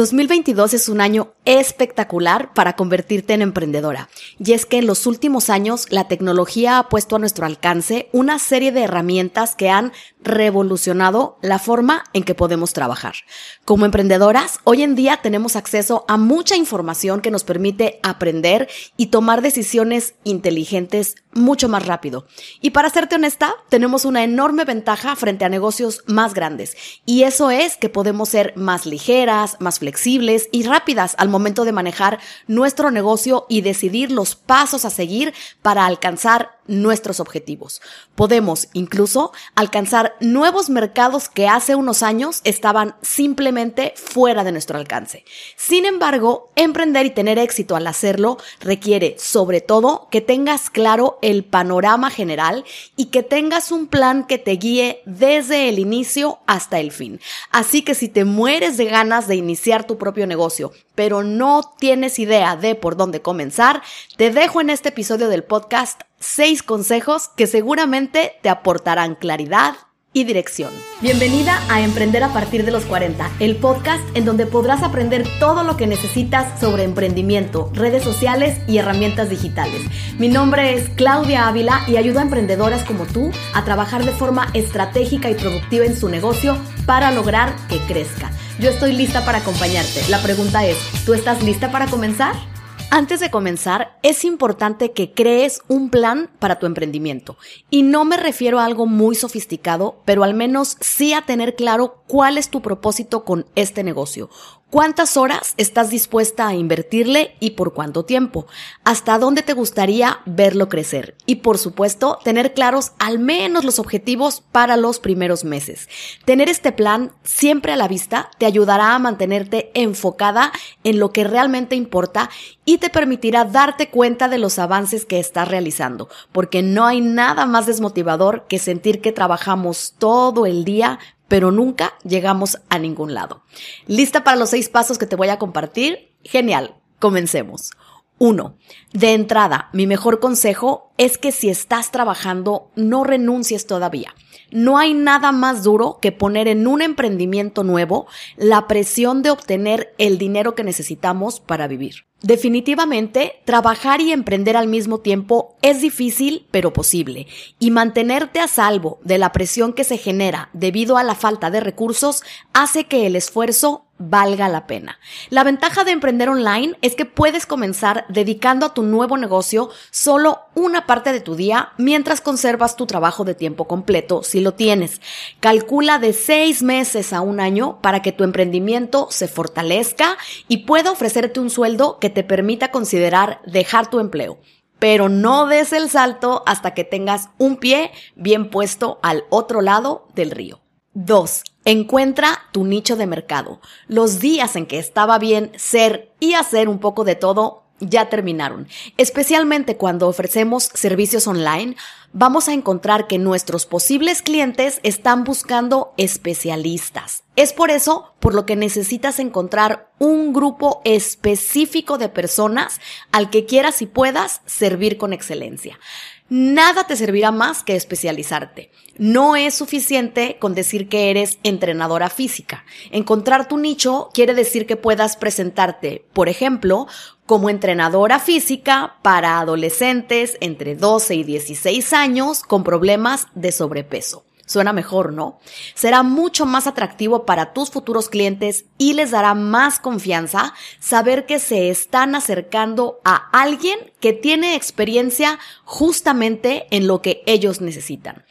2022 es un año espectacular para convertirte en emprendedora. Y es que en los últimos años la tecnología ha puesto a nuestro alcance una serie de herramientas que han revolucionado la forma en que podemos trabajar. Como emprendedoras, hoy en día tenemos acceso a mucha información que nos permite aprender y tomar decisiones inteligentes mucho más rápido. Y para serte honesta, tenemos una enorme ventaja frente a negocios más grandes. Y eso es que podemos ser más ligeras, más flexibles y rápidas al momento de manejar nuestro negocio y decidir los pasos a seguir para alcanzar nuestros objetivos. Podemos incluso alcanzar nuevos mercados que hace unos años estaban simplemente fuera de nuestro alcance. Sin embargo, emprender y tener éxito al hacerlo requiere sobre todo que tengas claro el panorama general y que tengas un plan que te guíe desde el inicio hasta el fin. Así que si te mueres de ganas de iniciar tu propio negocio, pero no tienes idea de por dónde comenzar, te dejo en este episodio del podcast seis consejos que seguramente te aportarán claridad y dirección. Bienvenida a Emprender a partir de los 40, el podcast en donde podrás aprender todo lo que necesitas sobre emprendimiento, redes sociales y herramientas digitales. Mi nombre es Claudia Ávila y ayudo a emprendedoras como tú a trabajar de forma estratégica y productiva en su negocio para lograr que crezca. Yo estoy lista para acompañarte. La pregunta es, ¿tú estás lista para comenzar? Antes de comenzar, es importante que crees un plan para tu emprendimiento. Y no me refiero a algo muy sofisticado, pero al menos sí a tener claro cuál es tu propósito con este negocio. ¿Cuántas horas estás dispuesta a invertirle y por cuánto tiempo? ¿Hasta dónde te gustaría verlo crecer? Y por supuesto, tener claros al menos los objetivos para los primeros meses. Tener este plan siempre a la vista te ayudará a mantenerte enfocada en lo que realmente importa y te permitirá darte cuenta de los avances que estás realizando, porque no hay nada más desmotivador que sentir que trabajamos todo el día pero nunca llegamos a ningún lado. ¿Lista para los seis pasos que te voy a compartir? Genial, comencemos. Uno, de entrada, mi mejor consejo es que si estás trabajando, no renuncies todavía. No hay nada más duro que poner en un emprendimiento nuevo la presión de obtener el dinero que necesitamos para vivir. Definitivamente, trabajar y emprender al mismo tiempo es difícil, pero posible, y mantenerte a salvo de la presión que se genera debido a la falta de recursos hace que el esfuerzo valga la pena. La ventaja de emprender online es que puedes comenzar dedicando a tu nuevo negocio solo una parte de tu día mientras conservas tu trabajo de tiempo completo si lo tienes. Calcula de seis meses a un año para que tu emprendimiento se fortalezca y pueda ofrecerte un sueldo que te permita considerar dejar tu empleo pero no des el salto hasta que tengas un pie bien puesto al otro lado del río. 2. Encuentra tu nicho de mercado. Los días en que estaba bien ser y hacer un poco de todo ya terminaron. Especialmente cuando ofrecemos servicios online, vamos a encontrar que nuestros posibles clientes están buscando especialistas. Es por eso por lo que necesitas encontrar un grupo específico de personas al que quieras y puedas servir con excelencia. Nada te servirá más que especializarte. No es suficiente con decir que eres entrenadora física. Encontrar tu nicho quiere decir que puedas presentarte, por ejemplo, como entrenadora física para adolescentes entre 12 y 16 años con problemas de sobrepeso. Suena mejor, ¿no? Será mucho más atractivo para tus futuros clientes y les dará más confianza saber que se están acercando a alguien que tiene experiencia justamente en lo que ellos necesitan.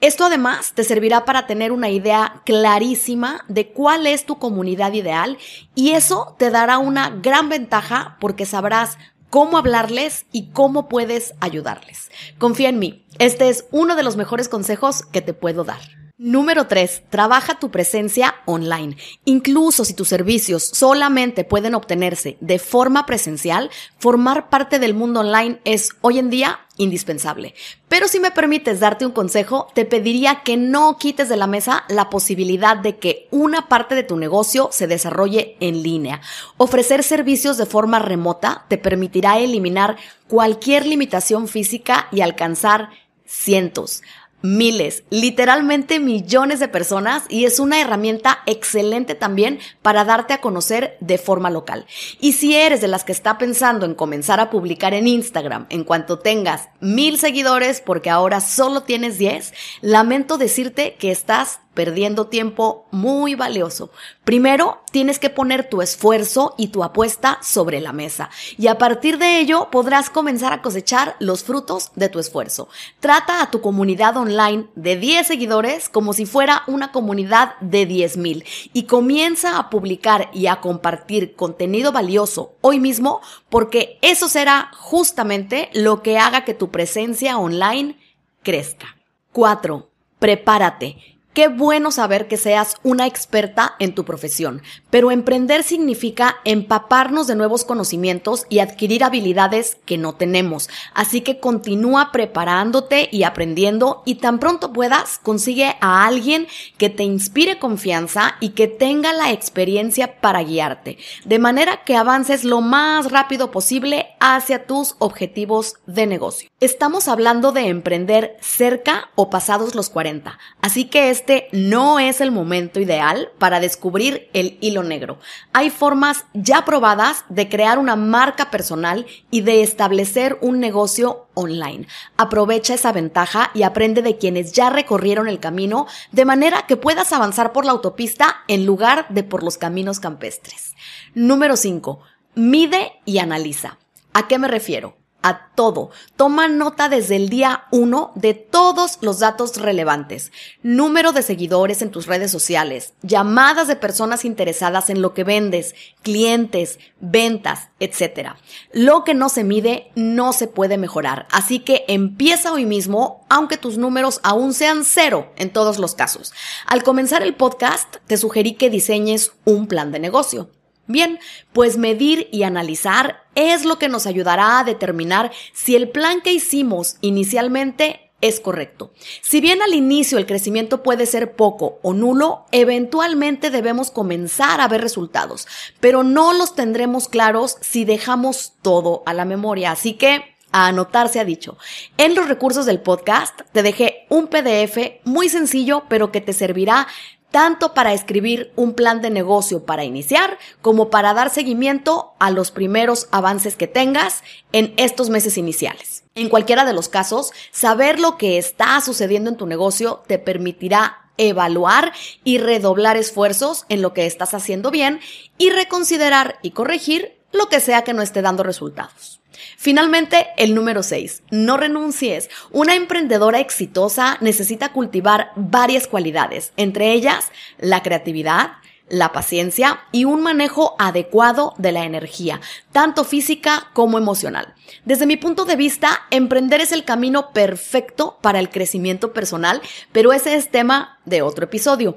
Esto además te servirá para tener una idea clarísima de cuál es tu comunidad ideal y eso te dará una gran ventaja porque sabrás cómo hablarles y cómo puedes ayudarles. Confía en mí, este es uno de los mejores consejos que te puedo dar. Número 3. Trabaja tu presencia online. Incluso si tus servicios solamente pueden obtenerse de forma presencial, formar parte del mundo online es hoy en día indispensable. Pero si me permites darte un consejo, te pediría que no quites de la mesa la posibilidad de que una parte de tu negocio se desarrolle en línea. Ofrecer servicios de forma remota te permitirá eliminar cualquier limitación física y alcanzar cientos, miles, literalmente millones de personas y es una herramienta excelente también para darte a conocer de forma local. Y si eres de las que está pensando en comenzar a publicar en Instagram en cuanto tengas mil seguidores porque ahora solo tienes 10, lamento decirte que estás perdiendo tiempo muy valioso. Primero, tienes que poner tu esfuerzo y tu apuesta sobre la mesa y a partir de ello podrás comenzar a cosechar los frutos de tu esfuerzo. Trata a tu comunidad online de 10 seguidores como si fuera una comunidad de 10 mil y comienza a publicar y a compartir contenido valioso hoy mismo porque eso será justamente lo que haga que tu presencia online crezca. 4. Prepárate. Qué bueno saber que seas una experta en tu profesión, pero emprender significa empaparnos de nuevos conocimientos y adquirir habilidades que no tenemos. Así que continúa preparándote y aprendiendo y tan pronto puedas consigue a alguien que te inspire confianza y que tenga la experiencia para guiarte, de manera que avances lo más rápido posible hacia tus objetivos de negocio. Estamos hablando de emprender cerca o pasados los 40, así que es este no es el momento ideal para descubrir el hilo negro. Hay formas ya probadas de crear una marca personal y de establecer un negocio online. Aprovecha esa ventaja y aprende de quienes ya recorrieron el camino de manera que puedas avanzar por la autopista en lugar de por los caminos campestres. Número 5. Mide y analiza. ¿A qué me refiero? A todo. Toma nota desde el día 1 de todos los datos relevantes. Número de seguidores en tus redes sociales, llamadas de personas interesadas en lo que vendes, clientes, ventas, etc. Lo que no se mide no se puede mejorar. Así que empieza hoy mismo, aunque tus números aún sean cero en todos los casos. Al comenzar el podcast, te sugerí que diseñes un plan de negocio. Bien, pues medir y analizar es lo que nos ayudará a determinar si el plan que hicimos inicialmente es correcto. Si bien al inicio el crecimiento puede ser poco o nulo, eventualmente debemos comenzar a ver resultados, pero no los tendremos claros si dejamos todo a la memoria. Así que a anotar se ha dicho. En los recursos del podcast te dejé un PDF muy sencillo, pero que te servirá tanto para escribir un plan de negocio para iniciar como para dar seguimiento a los primeros avances que tengas en estos meses iniciales. En cualquiera de los casos, saber lo que está sucediendo en tu negocio te permitirá evaluar y redoblar esfuerzos en lo que estás haciendo bien y reconsiderar y corregir lo que sea que no esté dando resultados. Finalmente, el número 6. No renuncies. Una emprendedora exitosa necesita cultivar varias cualidades, entre ellas la creatividad, la paciencia y un manejo adecuado de la energía, tanto física como emocional. Desde mi punto de vista, emprender es el camino perfecto para el crecimiento personal, pero ese es tema de otro episodio.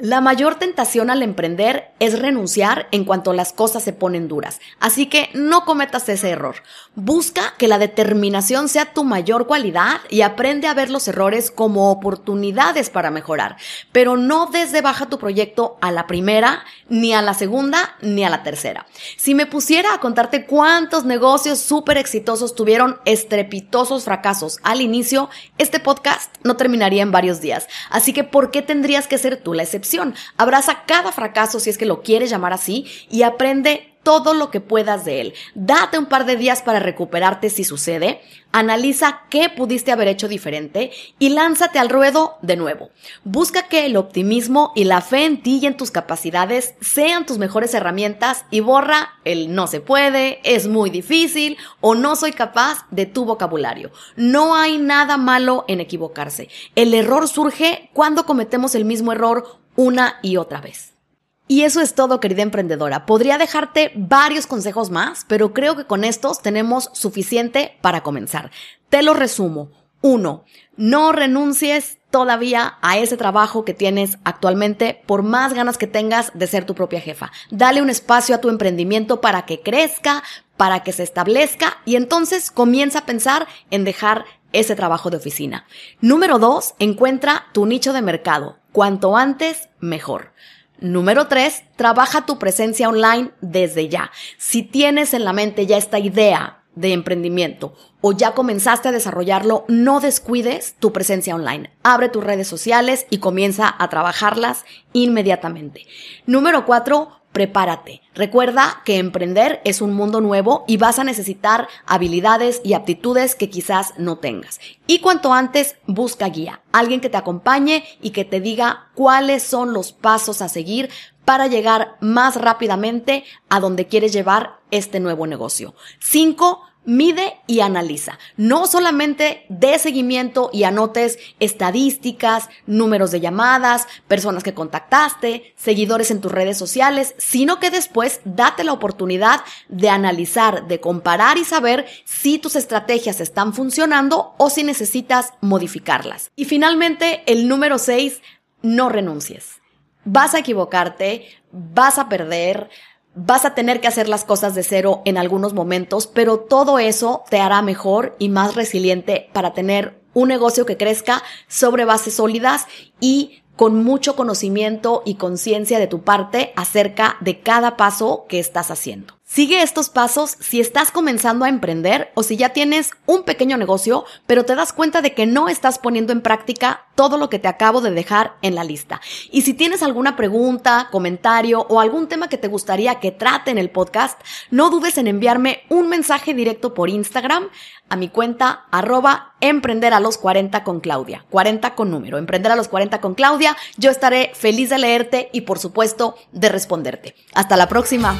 La mayor tentación al emprender es renunciar en cuanto las cosas se ponen duras, así que no cometas ese error. Busca que la determinación sea tu mayor cualidad y aprende a ver los errores como oportunidades para mejorar, pero no desde baja tu proyecto a la primera, ni a la segunda, ni a la tercera. Si me pusiera a contarte cuántos negocios súper exitosos tuvieron estrepitosos fracasos al inicio, este podcast no terminaría en varios días, así que ¿por qué tendrías que ser tú la excepción? Abraza cada fracaso si es que lo quieres llamar así y aprende todo lo que puedas de él. Date un par de días para recuperarte si sucede, analiza qué pudiste haber hecho diferente y lánzate al ruedo de nuevo. Busca que el optimismo y la fe en ti y en tus capacidades sean tus mejores herramientas y borra el no se puede, es muy difícil o no soy capaz de tu vocabulario. No hay nada malo en equivocarse. El error surge cuando cometemos el mismo error una y otra vez. Y eso es todo, querida emprendedora. Podría dejarte varios consejos más, pero creo que con estos tenemos suficiente para comenzar. Te lo resumo. Uno, no renuncies todavía a ese trabajo que tienes actualmente por más ganas que tengas de ser tu propia jefa. Dale un espacio a tu emprendimiento para que crezca, para que se establezca y entonces comienza a pensar en dejar ese trabajo de oficina. Número dos, encuentra tu nicho de mercado. Cuanto antes, mejor. Número 3. Trabaja tu presencia online desde ya. Si tienes en la mente ya esta idea de emprendimiento o ya comenzaste a desarrollarlo, no descuides tu presencia online. Abre tus redes sociales y comienza a trabajarlas inmediatamente. Número cuatro, prepárate. Recuerda que emprender es un mundo nuevo y vas a necesitar habilidades y aptitudes que quizás no tengas. Y cuanto antes, busca guía, alguien que te acompañe y que te diga cuáles son los pasos a seguir para llegar más rápidamente a donde quieres llevar este nuevo negocio. Cinco, mide y analiza. No solamente de seguimiento y anotes estadísticas, números de llamadas, personas que contactaste, seguidores en tus redes sociales, sino que después date la oportunidad de analizar, de comparar y saber si tus estrategias están funcionando o si necesitas modificarlas. Y finalmente, el número 6, no renuncies. Vas a equivocarte, vas a perder, Vas a tener que hacer las cosas de cero en algunos momentos, pero todo eso te hará mejor y más resiliente para tener un negocio que crezca sobre bases sólidas y con mucho conocimiento y conciencia de tu parte acerca de cada paso que estás haciendo. Sigue estos pasos si estás comenzando a emprender o si ya tienes un pequeño negocio, pero te das cuenta de que no estás poniendo en práctica todo lo que te acabo de dejar en la lista. Y si tienes alguna pregunta, comentario o algún tema que te gustaría que trate en el podcast, no dudes en enviarme un mensaje directo por Instagram a mi cuenta arroba emprender a los 40 con Claudia. 40 con número, emprender a los 40 con Claudia. Yo estaré feliz de leerte y por supuesto de responderte. Hasta la próxima.